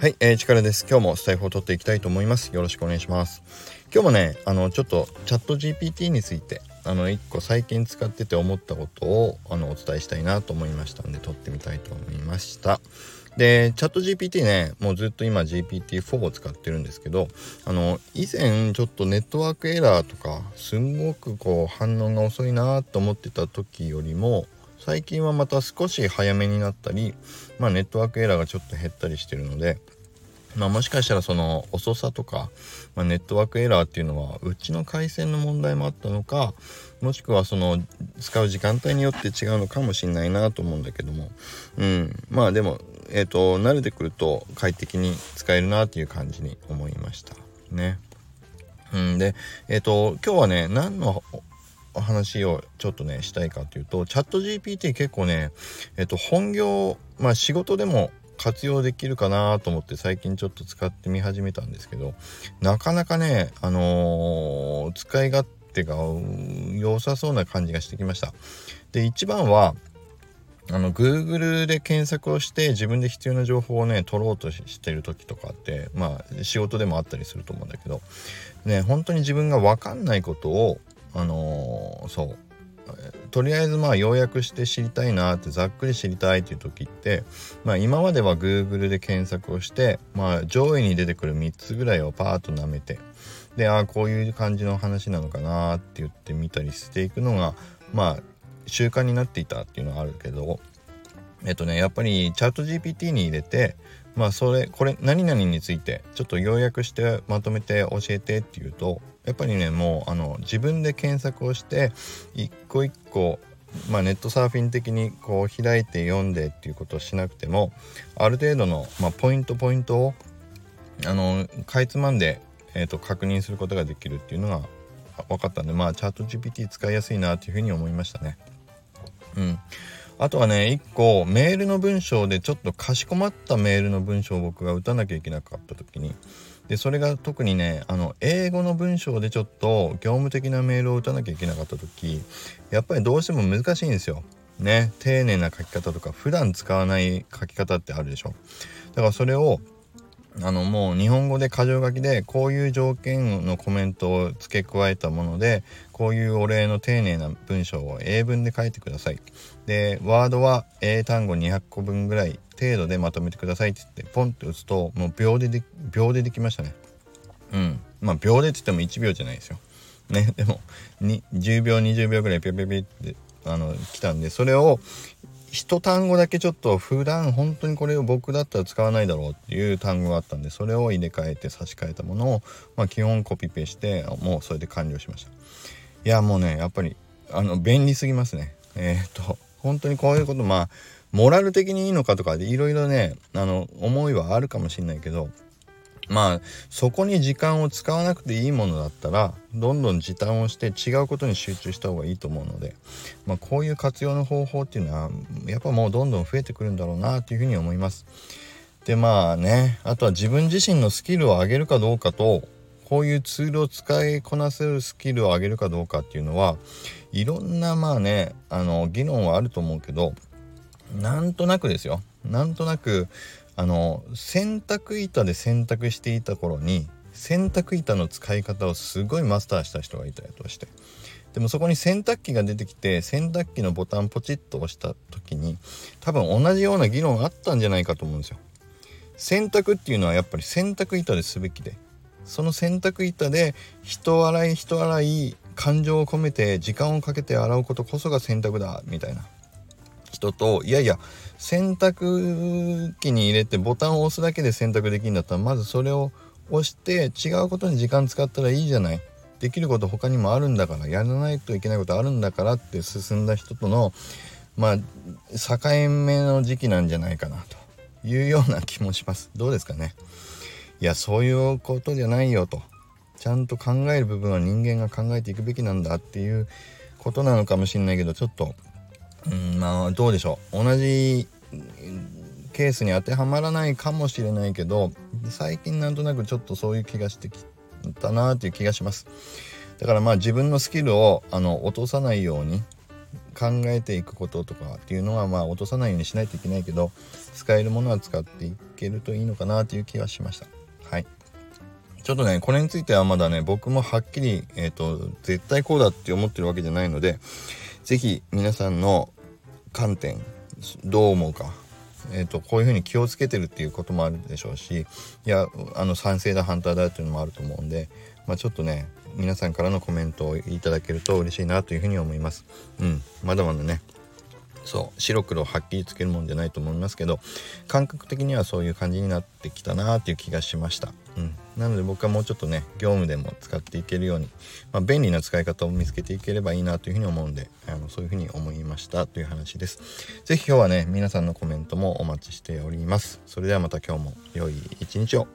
はい、えー、力です。今日もスタイフを取っていきたいと思います。よろしくお願いします。今日もね、あの、ちょっとチャット GPT について、あの、一個最近使ってて思ったことを、あの、お伝えしたいなと思いましたんで、撮ってみたいと思いました。で、チャット GPT ね、もうずっと今 GPT4 を使ってるんですけど、あの、以前ちょっとネットワークエラーとか、すんごくこう反応が遅いなと思ってた時よりも、最近はまた少し早めになったり、まあ、ネットワークエラーがちょっと減ったりしてるので、まあ、もしかしたらその遅さとか、まあ、ネットワークエラーっていうのはうちの回線の問題もあったのかもしくはその使う時間帯によって違うのかもしれないなと思うんだけども。うん。まあでもえっ、ー、と慣れてくると快適に使えるなっていう感じに思いました。ね。うん、でえっ、ー、と今日はね何のお話をちょっとねしたいかというとチャット GPT 結構ねえっ、と本業まあ仕事でも活用できるかなと思って最近ちょっと使ってみ始めたんですけどなかなかねあのー、使い勝手が良さそうな感じがしてきました。で一番はあの Google で検索をして自分で必要な情報をね取ろうとしてる時とかってまあ仕事でもあったりすると思うんだけどね本当に自分が分かんないことをあのー、そうとりあえずまあ要約して知りたいなってざっくり知りたいっていう時って、まあ、今までは Google で検索をして、まあ、上位に出てくる3つぐらいをパーッと舐めてでああこういう感じの話なのかなって言ってみたりしていくのがまあ習慣になっていたっていうのはあるけどえっとねやっぱりチャット GPT に入れてまあそれこれ何々についてちょっと要約してまとめて教えてっていうとやっぱりねもうあの自分で検索をして一個一個まあ、ネットサーフィン的にこう開いて読んでっていうことをしなくてもある程度の、まあ、ポイントポイントをあのかいつまんで、えーと、確認することができるっていうのが分かったんでまあチャット GPT 使いやすいなっていうふうに思いましたね。うん、あとはね1個メールの文章でちょっとかしこまったメールの文章を僕が打たなきゃいけなかった時にでそれが特にねあの英語の文章でちょっと業務的なメールを打たなきゃいけなかった時やっぱりどうしても難しいんですよ。ね丁寧な書き方とか普段使わない書き方ってあるでしょ。だからそれをあのもう日本語で箇条書きでこういう条件のコメントを付け加えたものでこういうお礼の丁寧な文章を英文で書いてください。でワードは英単語200個分ぐらい程度でまとめてくださいって言ってポンって打つともう秒でで秒でできましたね。うんまあ秒でって言っても1秒じゃないですよ。ねでも10秒20秒ぐらいピョピョピってあの来たんでそれを一単語だけちょっと普段本当にこれを僕だったら使わないだろうっていう単語があったんでそれを入れ替えて差し替えたものを、まあ、基本コピペしてもうそれで完了しましたいやもうねやっぱりあの便利すぎますねえー、っと本当にこういうことまあモラル的にいいのかとかでいろいろねあの思いはあるかもしんないけどまあそこに時間を使わなくていいものだったらどんどん時短をして違うことに集中した方がいいと思うので、まあ、こういう活用の方法っていうのはやっぱもうどんどん増えてくるんだろうなというふうに思います。でまあねあとは自分自身のスキルを上げるかどうかとこういうツールを使いこなせるスキルを上げるかどうかっていうのはいろんなまあねあの議論はあると思うけどなんとなくですよなんとなくあの洗濯板で洗濯していた頃に洗濯板の使い方をすごいマスターした人がいたりとして。でもそこに洗濯機が出てきて洗濯機のボタンポチッと押した時に多分同じような議論あったんじゃないかと思うんですよ。洗濯っていうのはやっぱり洗濯板ですべきで。その洗濯板で人洗い人洗い感情を込めて時間をかけて洗うことこそが洗濯だみたいな。人といやいや洗濯機に入れてボタンを押すだけで洗濯できるんだったらまずそれを押して違うことに時間使ったらいいじゃない。できること他にもあるんだからやらないといけないことあるんだからって進んだ人とのまあ境目の時期なんじゃないかなと。いうような気もします。どうですかね。いやそういうことじゃないよと。ちゃんと考える部分は人間が考えていくべきなんだっていうことなのかもしれないけどちょっとうんまあどうでしょう。同じケースに当てはまらないかもしれないけど最近なんとなくちょっとそういう気がしてきたなっていう気がします。だからまあ自分のスキルをあの落とさないように考えていくこととかっていうのはまあ落とさないようにしないといけないけど使えるものは使っていけるといいのかなという気がしました。はい。ちょっとねこれについてはまだね僕もはっきり、えーと、絶対こうだって思ってるわけじゃないので是非皆さんの観点どう思うか。えーと、こういうふうに気をつけてるっていうこともあるでしょうしいやあの賛成だ反対だっていうのもあると思うんで、まあ、ちょっとね皆さんからのコメントをいただけると嬉しいなというふうに思います。うん、まだまだねそう白黒はっきりつけるもんじゃないと思いますけど感覚的にはそういう感じになってきたなっていう気がしました、うん、なので僕はもうちょっとね業務でも使っていけるように、まあ、便利な使い方を見つけていければいいなというふうに思うんであのそういうふうに思いましたという話です。是非今日はね皆さんのコメントもお待ちしております。それではまた今日も良い一日を。